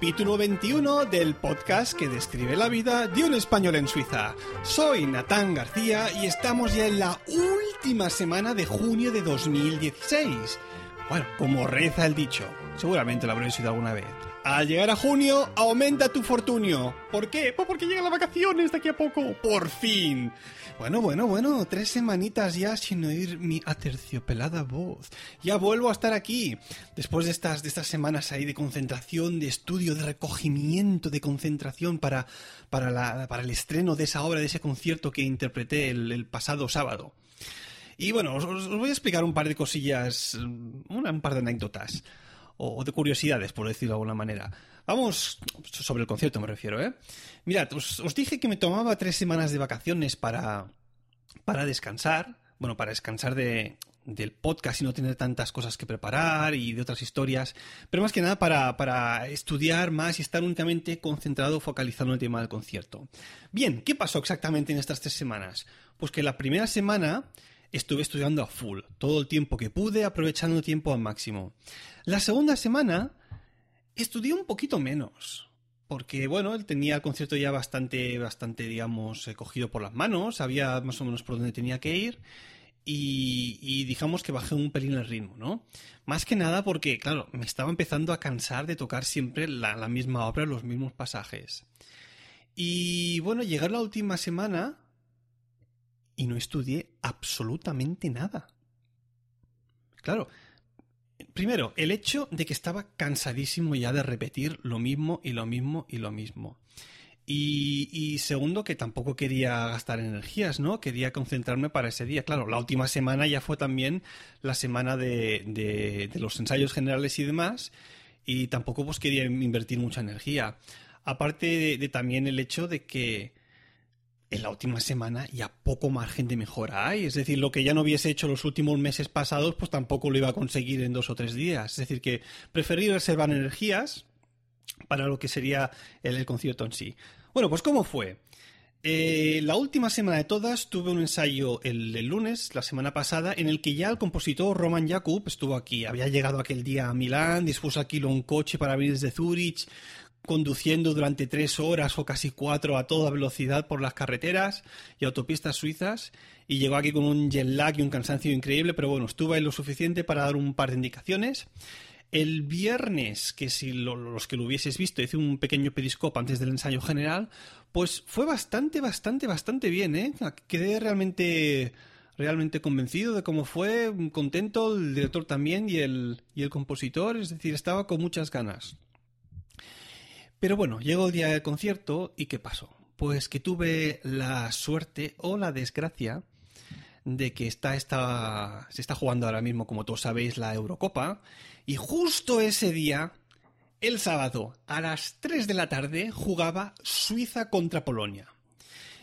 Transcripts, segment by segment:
Capítulo 21 del podcast que describe la vida de un español en Suiza. Soy Natán García y estamos ya en la última semana de junio de 2016. Bueno, como reza el dicho, seguramente lo habréis oído alguna vez. Al llegar a junio, aumenta tu fortunio. ¿Por qué? Pues porque llegan las vacaciones de aquí a poco. Por fin. Bueno, bueno, bueno, tres semanitas ya sin oír mi aterciopelada voz. Ya vuelvo a estar aquí. Después de estas, de estas semanas ahí de concentración, de estudio, de recogimiento, de concentración para, para, la, para el estreno de esa obra, de ese concierto que interpreté el, pasado sábado. Y bueno, os, voy a explicar un par de cosillas, un par de anécdotas, o, de curiosidades, por decirlo de alguna manera. Vamos, sobre el concierto me refiero, ¿eh? Mirad, os, os, dije que me tomaba tres semanas de vacaciones para, para descansar, bueno, para descansar de, del podcast y no tener tantas cosas que preparar y de otras historias, pero más que nada para, para estudiar más y estar únicamente concentrado, focalizado en el tema del concierto. Bien, ¿qué pasó exactamente en estas tres semanas? Pues que la primera semana estuve estudiando a full, todo el tiempo que pude, aprovechando el tiempo al máximo. La segunda semana estudié un poquito menos. Porque, bueno, él tenía el concierto ya bastante, bastante, digamos, eh, cogido por las manos, sabía más o menos por dónde tenía que ir. Y, y, digamos que bajé un pelín el ritmo, ¿no? Más que nada porque, claro, me estaba empezando a cansar de tocar siempre la, la misma obra, los mismos pasajes. Y bueno, llegar la última semana y no estudié absolutamente nada. Claro, primero, el hecho de que estaba cansadísimo ya de repetir lo mismo y lo mismo y lo mismo. Y, y, segundo, que tampoco quería gastar energías, ¿no? Quería concentrarme para ese día. Claro, la última semana ya fue también la semana de, de, de los ensayos generales y demás, y tampoco pues quería invertir mucha energía. Aparte de, de también el hecho de que en la última semana ya poco margen de mejora hay. Es decir, lo que ya no hubiese hecho los últimos meses pasados, pues tampoco lo iba a conseguir en dos o tres días. Es decir, que preferí reservar energías para lo que sería el, concierto en sí. Bueno, pues ¿cómo fue? Eh, la última semana de todas tuve un ensayo el, el, lunes, la semana pasada, en el que ya el compositor Roman Jakub estuvo aquí. Había llegado aquel día a Milán, dispuso aquí un coche para venir desde Zurich, conduciendo durante tres horas o casi cuatro a toda velocidad por las carreteras y autopistas suizas y llegó aquí con un jet lag y un cansancio increíble, pero bueno, estuvo ahí lo suficiente para dar un par de indicaciones. El viernes, que si lo, los que lo hubieses visto, hice un pequeño periscope antes del ensayo general, pues fue bastante, bastante, bastante bien, ¿eh? Quedé realmente realmente convencido de cómo fue, contento, el director también y el, y el compositor, es decir, estaba con muchas ganas. Pero bueno, llegó el día del concierto y ¿qué pasó? Pues que tuve la suerte o la desgracia de que está, está, se está jugando ahora mismo, como todos sabéis, la Eurocopa. Y justo ese día, el sábado, a las 3 de la tarde, jugaba Suiza contra Polonia.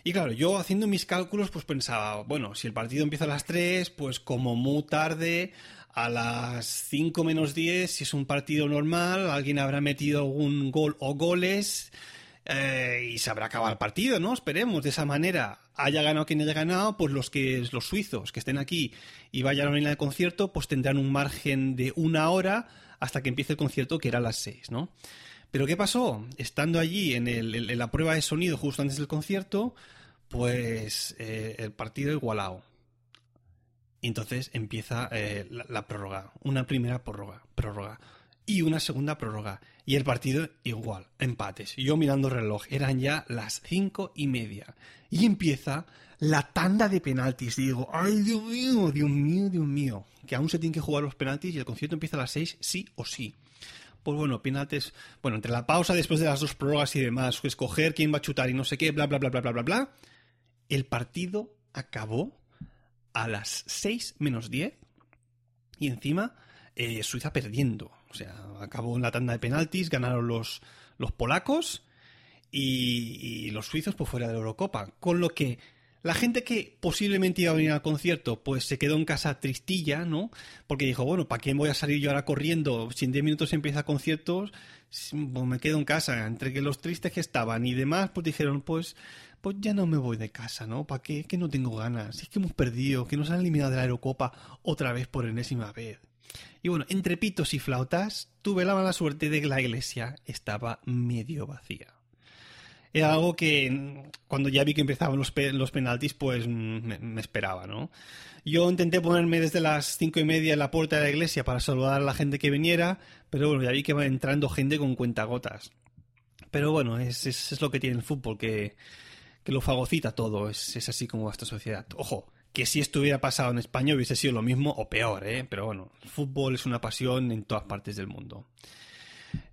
Y claro, yo haciendo mis cálculos, pues pensaba, bueno, si el partido empieza a las 3, pues como muy tarde, a las 5 menos 10, si es un partido normal, alguien habrá metido algún gol o goles eh, y se habrá acabado el partido, ¿no? Esperemos, de esa manera, haya ganado quien haya ganado, pues los que los suizos que estén aquí y vayan a la del concierto, pues tendrán un margen de una hora hasta que empiece el concierto, que era a las 6, ¿no? Pero ¿qué pasó? Estando allí en, el, la prueba de sonido justo antes del concierto, pues eh, el partido igualado. Entonces empieza eh, la, prórroga. Una primera prórroga, prórroga. Y una segunda prórroga. Y el partido igual, empates. Yo mirando el reloj, eran ya las cinco y media. Y empieza la tanda de penaltis. Digo, ay Dios mío, Dios mío, Dios mío. Que aún se tienen que jugar los penaltis y el concierto empieza a las seis, sí o sí pues bueno, penaltis, bueno, entre la pausa después de las dos prórrogas y demás, escoger quién va a chutar y no sé qué, bla, bla, bla, bla, bla, bla, bla, el partido acabó a las 6 menos 10 y encima eh, Suiza perdiendo. O sea, acabó en la tanda de penaltis, ganaron los, los polacos y, los suizos por fuera de la Eurocopa. Con lo que la gente que posiblemente iba a venir al concierto, pues se quedó en casa tristilla, ¿no? Porque dijo, bueno, ¿para qué voy a salir yo ahora corriendo? Si en 10 minutos empieza conciertos, pues me quedo en casa. Entre que los tristes que estaban y demás, pues dijeron, pues, pues ya no me voy de casa, ¿no? ¿Para qué? Que no tengo ganas. Es que hemos perdido, que nos han eliminado de la Eurocopa otra vez por enésima vez. Y bueno, entre pitos y flautas, tuve la mala suerte de que la iglesia estaba medio vacía. Era algo que mm, cuando ya vi que empezaban los, penaltis, pues mm, me, esperaba, ¿no? Yo intenté ponerme desde las cinco y media en la puerta de la iglesia para saludar a la gente que viniera, pero bueno, ya vi que va entrando gente con cuentagotas. Pero bueno, es, es, es lo que tiene el fútbol, que, que lo fagocita todo, es, es así como va esta sociedad. Ojo, que si esto hubiera pasado en España hubiese sido lo mismo o peor, ¿eh? Pero bueno, el fútbol es una pasión en todas partes del mundo.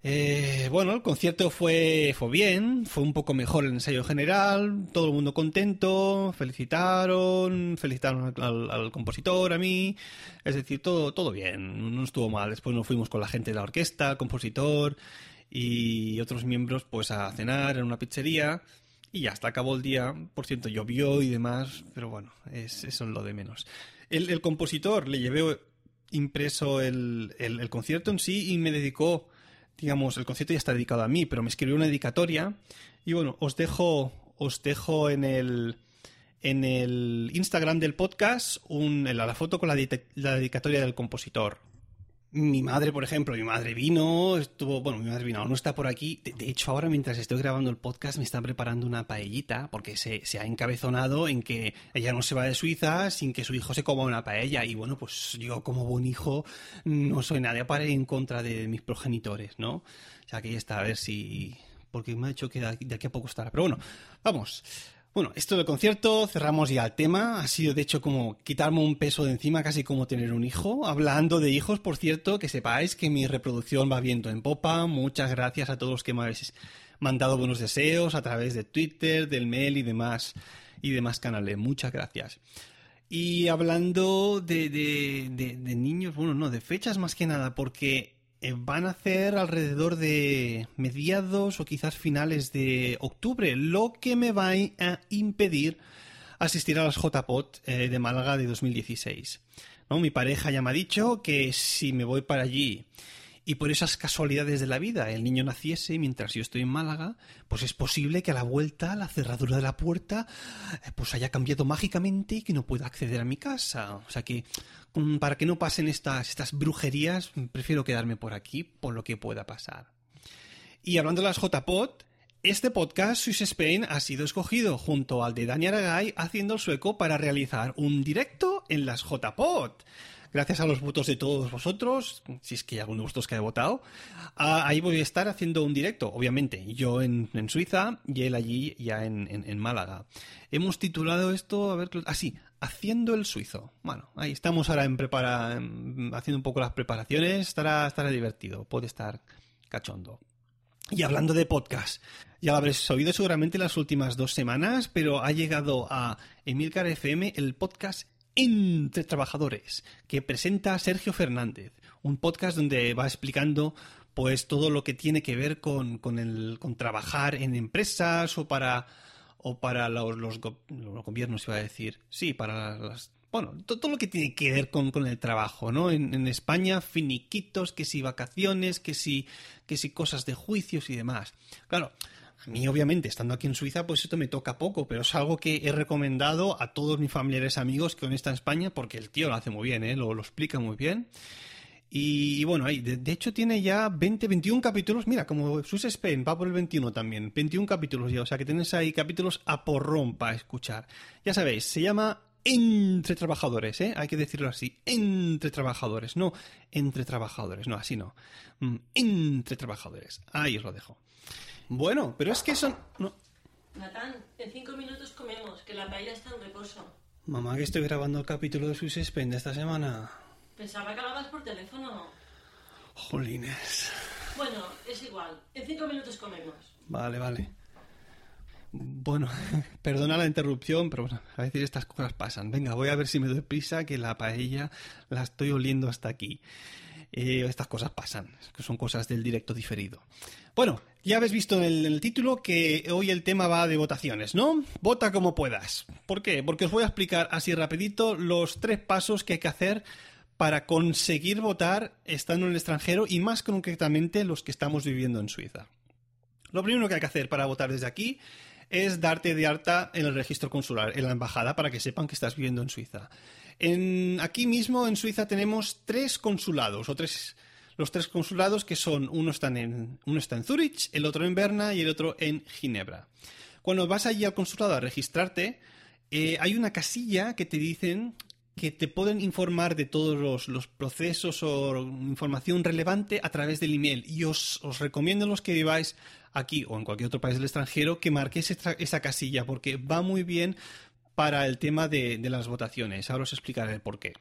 Eh, bueno, el concierto fue, fue bien, fue un poco mejor el ensayo general, todo el mundo contento, felicitaron, felicitaron al, compositor, a mí, es decir, todo, todo bien, no estuvo mal. Después nos fuimos con la gente de la orquesta, el compositor y otros miembros pues a cenar en una pizzería y ya hasta acabó el día. Por cierto, llovió y demás, pero bueno, es, eso es lo de menos. El, compositor le llevé impreso el, el, el concierto en sí y me dedicó digamos, el concierto ya está dedicado a mí, pero me escribió una dedicatoria. Y bueno, os dejo, os dejo en el, en el Instagram del podcast un, la, foto con la, la dedicatoria del compositor mi madre, por ejemplo, mi madre vino, estuvo, bueno, mi madre vino, no está por aquí. De, hecho, ahora mientras estoy grabando el podcast me está preparando una paellita porque se, se, ha encabezonado en que ella no se va de Suiza sin que su hijo se coma una paella. Y bueno, pues yo como buen hijo no soy nadie para ir en contra de mis progenitores, ¿no? O sea, que ya está, a ver si... Porque me ha dicho que de aquí a poco estará. Pero bueno, vamos. Bueno, esto del concierto, cerramos ya el tema. Ha sido de hecho como quitarme un peso de encima, casi como tener un hijo. Hablando de hijos, por cierto, que sepáis que mi reproducción va viento en popa. Muchas gracias a todos los que me habéis mandado buenos deseos a través de Twitter, del mail y demás, y demás canales. Muchas gracias. Y hablando de, niños, bueno, no, de fechas más que nada, porque van a hacer alrededor de mediados o quizás finales de octubre, lo que me va a impedir asistir a las JPOT eh, de Málaga de 2016. ¿No? Mi pareja ya me ha dicho que si me voy para allí y por esas casualidades de la vida el niño naciese mientras yo estoy en Málaga, pues es posible que a la vuelta la cerradura de la puerta eh, pues haya cambiado mágicamente y que no pueda acceder a mi casa. O sea que mm, para que no pasen estas, estas brujerías, prefiero quedarme por aquí por lo que pueda pasar. Y hablando de las JPOT, este podcast, Swiss Spain, ha sido escogido junto al de Dani Aragay haciendo el sueco para realizar un directo en las JPOT gracias a los votos de todos vosotros, si es que hay alguno de vosotros que ha votado, ahí voy a estar haciendo un directo, obviamente, yo en, Suiza y él allí ya en, Málaga. Hemos titulado esto, a ver, así, ah, Haciendo el Suizo. Bueno, ahí estamos ahora en prepara, haciendo un poco las preparaciones, estará, estará divertido, puede estar cachondo. Y hablando de podcast, ya lo habréis oído seguramente las últimas dos semanas, pero ha llegado a Emilcar FM el podcast entre Trabajadores, que presenta Sergio Fernández, un podcast donde va explicando pues todo lo que tiene que ver con, con, trabajar en empresas o para, o para los, los, los gobiernos, iba a decir. Sí, para las bueno, todo lo que tiene que ver con, con el trabajo, ¿no? En, en, España, finiquitos, que si vacaciones, que si, que si cosas de juicios y demás. Claro, a mí, obviamente, estando aquí en Suiza, pues esto me toca poco, pero es algo que he recomendado a todos mis familiares amigos que aún están en España, porque el tío lo hace muy bien, ¿eh? lo, explica muy bien. Y, bueno, ahí, de, de, hecho tiene ya 20, 21 capítulos. Mira, como Swiss Spain va por el 21 también. 21 capítulos ya, o sea que tienes ahí capítulos a porrón para escuchar. Ya sabéis, se llama entre trabajadores, ¿eh? Hay que decirlo así, entre trabajadores, no entre trabajadores, no, así no. Mm, entre trabajadores. Ahí os lo dejo. Bueno, pero es que son... No. Natán, en cinco minutos comemos, que la paella está en reposo. Mamá, que estoy grabando el capítulo de Swiss Spain de esta semana. Pensaba que hablabas por teléfono. Jolines. Bueno, es igual. En cinco minutos comemos. Vale, vale. Bueno, perdona la interrupción, pero bueno, a veces estas cosas pasan. Venga, voy a ver si me doy prisa, que la paella la estoy oliendo hasta aquí. Eh, estas cosas pasan, que son cosas del directo diferido. Bueno, ya habéis visto en el, título que hoy el tema va de votaciones, ¿no? Vota como puedas. ¿Por qué? Porque os voy a explicar así rapidito los tres pasos que hay que hacer para conseguir votar estando en el extranjero y más concretamente los que estamos viviendo en Suiza. Lo primero que hay que hacer para votar desde aquí es darte de alta en el registro consular, en la embajada, para que sepan que estás viviendo en Suiza. Aquí mismo en Suiza tenemos tres consulados, o tres, los tres consulados que son, uno, están en, uno está en Zurich, el otro en Berna y el otro en Ginebra. Cuando vas allí al consulado a registrarte, eh, hay una casilla que te dicen que te pueden informar de todos los, procesos o información relevante a través del email. Y os, recomiendo los que viváis aquí o en cualquier otro país del extranjero que marquéis esa, casilla porque va muy bien para el tema de, las votaciones. Ahora os explicaré por qué.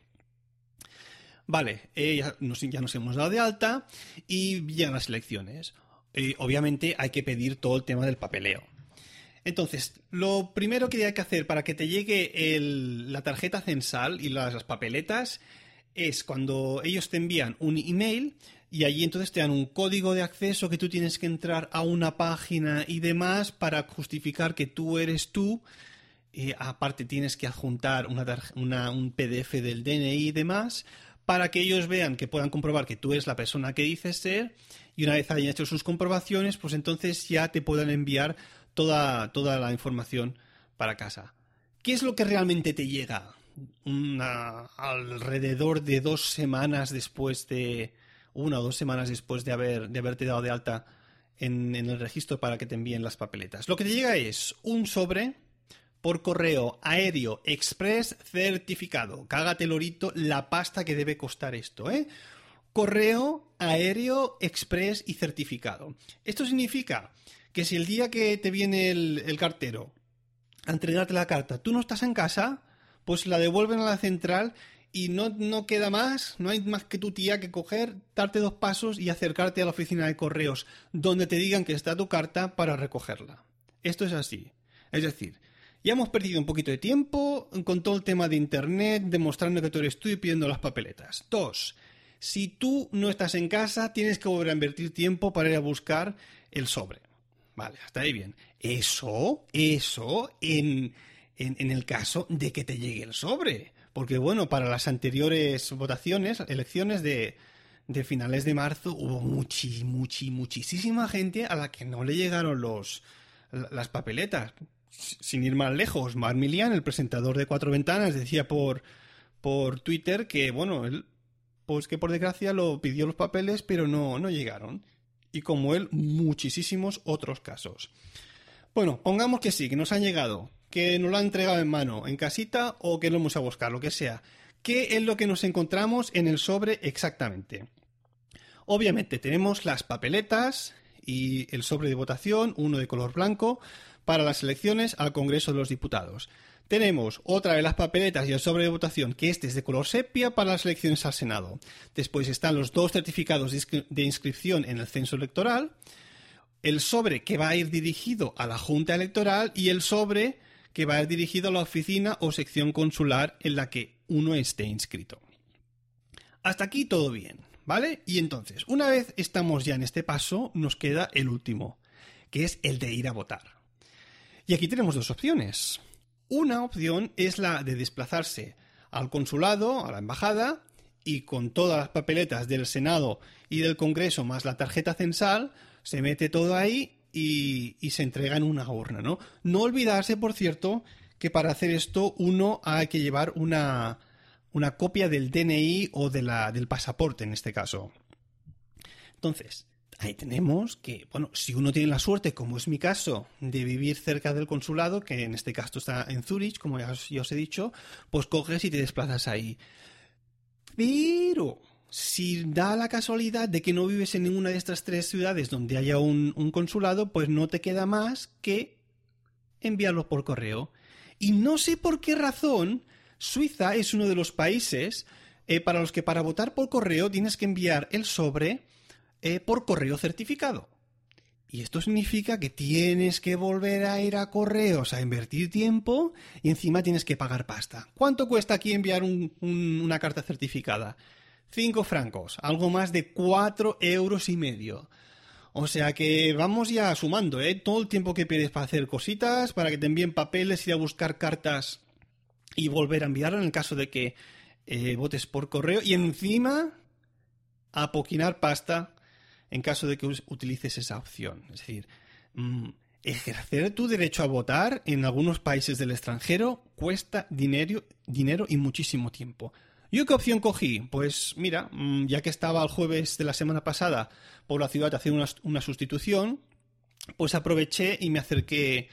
Vale, eh, ya, nos, hemos dado de alta y ya las elecciones. Eh, obviamente hay que pedir todo el tema del papeleo. Entonces, lo primero que hay que hacer para que te llegue la tarjeta censal y las, papeletas es cuando ellos te envían un email y allí entonces te dan un código de acceso que tú tienes que entrar a una página y demás para justificar que tú eres tú. Y aparte tienes que adjuntar un PDF del DNI y demás para que ellos vean que puedan comprobar que tú eres la persona que dices ser y una vez hayan hecho sus comprobaciones, pues entonces ya te puedan enviar toda, toda la información para casa. ¿Qué es lo que realmente te llega? alrededor de dos semanas después de. una o dos semanas después de, haber, de haberte dado de alta en, en el registro para que te envíen las papeletas. Lo que te llega es un sobre por correo aéreo express certificado. Cágate lorito la pasta que debe costar esto, ¿eh? Correo aéreo express y certificado. Esto significa que si el día que te viene el, cartero a entregarte la carta, tú no estás en casa, pues la devuelven a la central y no, no, queda más, no hay más que tu tía que coger, darte dos pasos y acercarte a la oficina de correos donde te digan que está tu carta para recogerla. Esto es así. Es decir, ya hemos perdido un poquito de tiempo con todo el tema de Internet, demostrando que tú eres tú y pidiendo las papeletas. Dos, si tú no estás en casa, tienes que volver a invertir tiempo para ir a buscar el sobre. Vale, hasta ahí bien. Eso, eso en, en, el caso de que te llegue el sobre. Porque bueno, para las anteriores votaciones, elecciones de, de finales de marzo, hubo muchísima gente a la que no le llegaron los, las papeletas. Sin ir más lejos, Mar Milian, el presentador de Cuatro Ventanas, decía por, por Twitter que, bueno, él, pues que por desgracia lo pidió los papeles, pero no, no llegaron y como él muchísimos otros casos. Bueno, pongamos que sí, que nos han llegado, que nos lo han entregado en mano, en casita o que lo hemos a buscar, lo que sea. ¿Qué es lo que nos encontramos en el sobre exactamente? Obviamente tenemos las papeletas y el sobre de votación, uno de color blanco, para las elecciones al Congreso de los Diputados. Tenemos otra de las papeletas y el sobre de votación, que este es de color sepia para las elecciones al Senado. Después están los dos certificados de inscripción en el censo electoral, el sobre que va a ir dirigido a la Junta Electoral y el sobre que va a ir dirigido a la oficina o sección consular en la que uno esté inscrito. Hasta aquí todo bien, ¿vale? Y entonces, una vez estamos ya en este paso, nos queda el último, que es el de ir a votar. Y aquí tenemos dos opciones. Una opción es la de desplazarse al consulado, a la embajada, y con todas las papeletas del Senado y del Congreso más la tarjeta censal, se mete todo ahí y, se entrega en una urna, ¿no? No olvidarse, por cierto, que para hacer esto uno hay que llevar una, una copia del DNI o de la, del pasaporte en este caso. Entonces, ahí tenemos que, bueno, si uno tiene la suerte, como es mi caso, de vivir cerca del consulado, que en este caso está en Zurich, como ya os, he dicho, pues coges y te desplazas ahí. Pero si da la casualidad de que no vives en ninguna de estas tres ciudades donde haya un, consulado, pues no te queda más que enviarlo por correo. Y no sé por qué razón Suiza es uno de los países eh, para los que para votar por correo tienes que enviar el sobre eh, por correo certificado. Y esto significa que tienes que volver a ir a correos a invertir tiempo y encima tienes que pagar pasta. ¿Cuánto cuesta aquí enviar una carta certificada? Cinco francos, algo más de cuatro euros y medio. O sea que vamos ya sumando, ¿eh? Todo el tiempo que pierdes para hacer cositas, para que te envíen papeles, ir a buscar cartas y volver a enviarlo en el caso de que eh, votes por correo. Y encima, a poquinar pasta en caso de que utilices esa opción. Es decir, mm, ejercer tu derecho a votar en algunos países del extranjero cuesta dinero, dinero y muchísimo tiempo. ¿Yo qué opción cogí? Pues mira, mm, ya que estaba el jueves de la semana pasada por la ciudad haciendo una, una sustitución, pues aproveché y me acerqué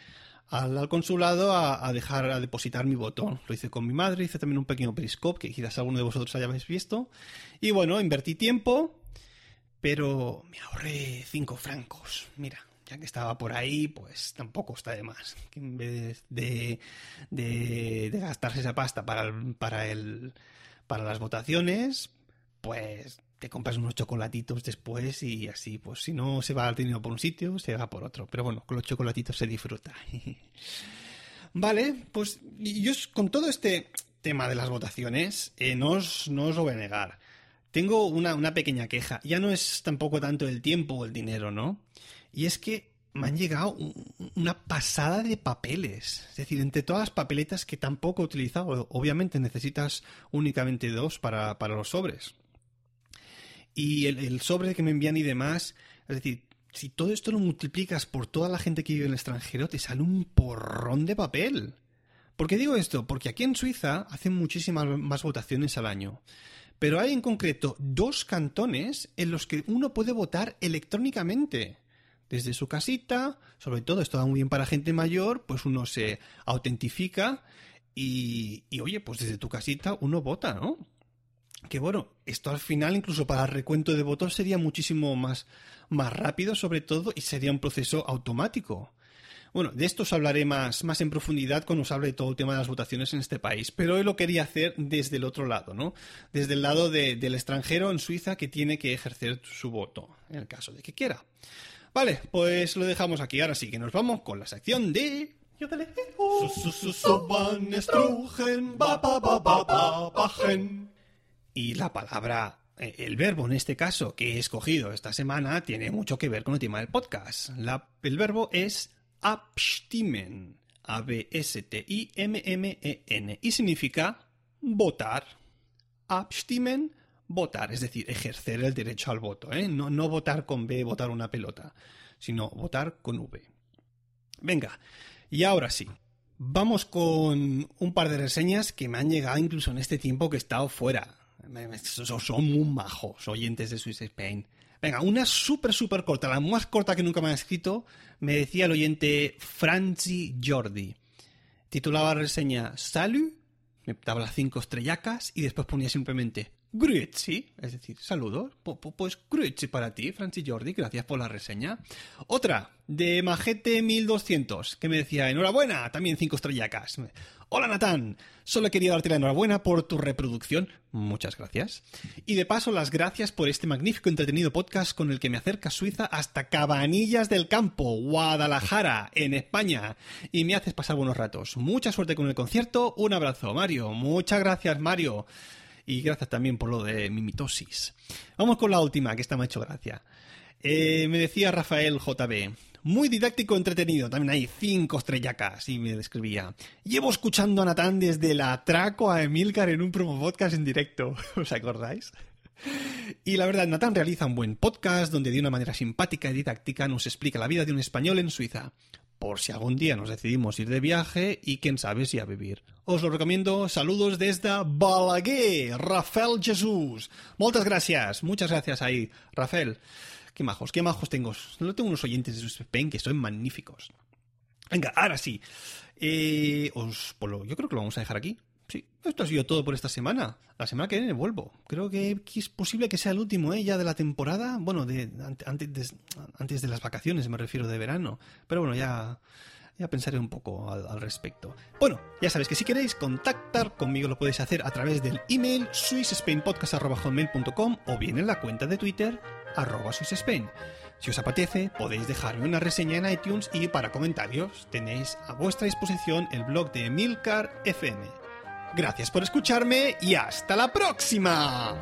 al, consulado a, dejar, a depositar mi voto. Lo hice con mi madre, hice también un pequeño periscope que quizás alguno de vosotros hayáis visto. Y bueno, invertí tiempo, pero me ahorré cinco francos. Mira, ya que estaba por ahí, pues tampoco está de más. Que en vez de, de, gastarse esa pasta para, para, el, para las votaciones, pues te compras unos chocolatitos después y así, pues si no se va el dinero por un sitio, se va por otro. Pero bueno, con los chocolatitos se disfruta. vale, pues yo con todo este tema de las votaciones, eh, no, os, lo voy a negar. Tengo una, una pequeña queja. Ya no es tampoco tanto el tiempo o el dinero, ¿no? Y es que me han llegado una pasada de papeles. Es decir, entre todas las papeletas que tampoco he utilizado, obviamente necesitas únicamente dos para, para los sobres y el, sobre que me envían y demás. Es decir, si todo esto lo multiplicas por toda la gente que vive en el extranjero, te sale un porrón de papel. ¿Por qué digo esto? Porque aquí en Suiza hacen muchísimas más votaciones al año. Pero hay en concreto dos cantones en los que uno puede votar electrónicamente. Desde su casita, sobre todo esto va muy bien para gente mayor, pues uno se autentifica y, y oye, pues desde tu casita uno vota, ¿no? que bueno, esto al final incluso para el recuento de votos sería muchísimo más, más rápido sobre todo y sería un proceso automático. Bueno, de esto os hablaré más, más en profundidad cuando os hable de todo el tema de las votaciones en este país, pero hoy lo quería hacer desde el otro lado, ¿no? Desde el lado del extranjero en Suiza que tiene que ejercer su voto, en el caso de que quiera. Vale, pues lo dejamos aquí. Ahora sí que nos vamos con la sección de... Y la palabra, eh, el verbo en este caso que he escogido esta semana, tiene mucho que ver con el tema del podcast. el verbo es abstimmen. A-B-S-T-I-M-M-E-N. Y significa votar. Abstimmen, votar. Es decir, ejercer el derecho al voto. ¿eh? No, no votar con B, votar una pelota, sino votar con V. Venga, y ahora sí. Vamos con un par de reseñas que me han llegado incluso en este tiempo que he estado fuera son muy majos oyentes de Swiss Spain. Venga, una súper, súper corta, la más corta que nunca me han escrito, me decía el oyente Franzi Jordi. Titulaba la reseña Salut, me daba las cinco estrellacas y después ponía simplemente Grüezi, es decir, saludos. Pues Grüezi para ti, Francis Jordi, gracias por la reseña. Otra, de Majete1200, que me decía, enhorabuena, también cinco estrellacas. Hola Natán, solo quería darte la enhorabuena por tu reproducción, muchas gracias. Y de paso las gracias por este magnífico entretenido podcast con el que me acerca Suiza hasta Cabanillas del Campo, Guadalajara, en España. Y me haces pasar buenos ratos. Mucha suerte con el concierto, un abrazo Mario, muchas gracias Mario. Y gracias también por lo de mi mitosis. Vamos con la última, que esta me ha hecho gracia. Eh, me decía Rafael JB. Muy didáctico, entretenido. También hay cinco estrellacas. Y me describía. Llevo escuchando a Natán desde la atraco a Emilcar en un promo podcast en directo. ¿Os acordáis? Y la verdad, Natán realiza un buen podcast donde de una manera simpática y didáctica nos explica la vida de un español en Suiza por si algún día nos decidimos ir de viaje y quién sabe si a vivir. Os lo recomiendo. Saludos desde Balaguer, Rafael Jesús. Muchas gracias, muchas gracias ahí, Rafael. Qué majos, qué majos tengo. No tengo unos oyentes de Spain que son magníficos. Venga, ahora sí. Eh, os, pues yo creo que lo vamos a dejar aquí. Sí, esto ha sido todo por esta semana. La semana que viene vuelvo. Creo que es posible que sea el último ¿eh? ya de la temporada. Bueno, de, antes, de, antes de las vacaciones me refiero de verano. Pero bueno, ya, ya pensaré un poco al, respecto. Bueno, ya sabéis que si queréis contactar conmigo lo podéis hacer a través del email swissspainpodcast.com o bien en la cuenta de Twitter arroba swissspain. Si os apetece, podéis dejarme una reseña en iTunes y para comentarios tenéis a vuestra disposición el blog de Milcar FM. Gracias por escucharme y hasta la próxima.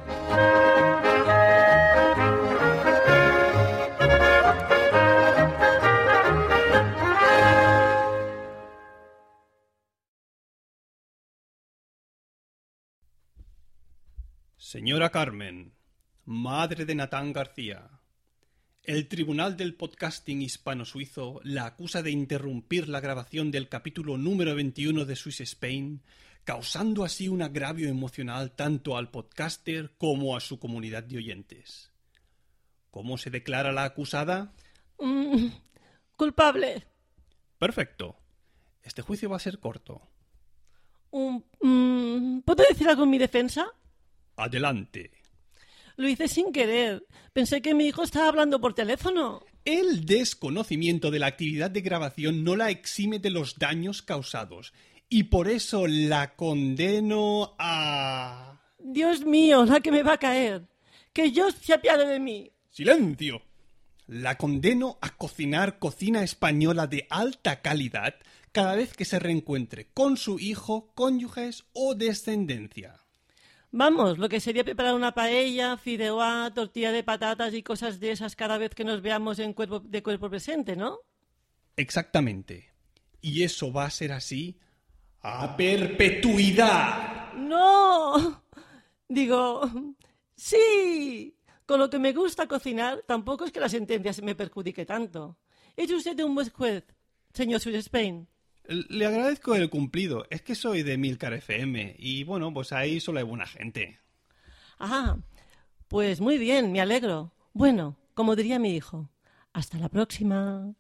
Señora Carmen, madre de Natán García, El Tribunal del Podcasting Hispano-Suizo la acusa de interrumpir la grabación del capítulo número 21 de Swiss Spain, causando así un agravio emocional tanto al podcaster como a su comunidad de oyentes. ¿Cómo se declara la acusada? Mm, culpable. Perfecto. Este juicio va a ser corto. Mm, ¿Puedo decir algo en mi defensa? Adelante. Lo hice sin querer. Pensé que mi hijo estaba hablando por teléfono. El desconocimiento de la actividad de grabación no la exime de los daños causados y por eso la condeno a... Dios mío, la que me va a caer. Que Dios se apiade de mí. ¡Silencio! La condeno a cocinar cocina española de alta calidad cada vez que se reencuentre con su hijo, cónyuges o descendencia. Vamos, lo que sería preparar una paella, fideuá, tortilla de patatas y cosas de esas cada vez que nos veamos en cuerpo, de cuerpo presente, ¿no? Exactamente. Y eso va a ser así a perpetuidad. ¡No! Digo, sí. Con lo que me gusta cocinar, tampoco es que la sentencia se me perjudique tanto. ¿Es usted un buen juez, señor Swiss Spain? Le agradezco el cumplido. Es que soy de Milcar FM y bueno, pues ahí solo hay buena gente. Ah, pues muy bien, me alegro. Bueno, como diría mi hijo, hasta la próxima.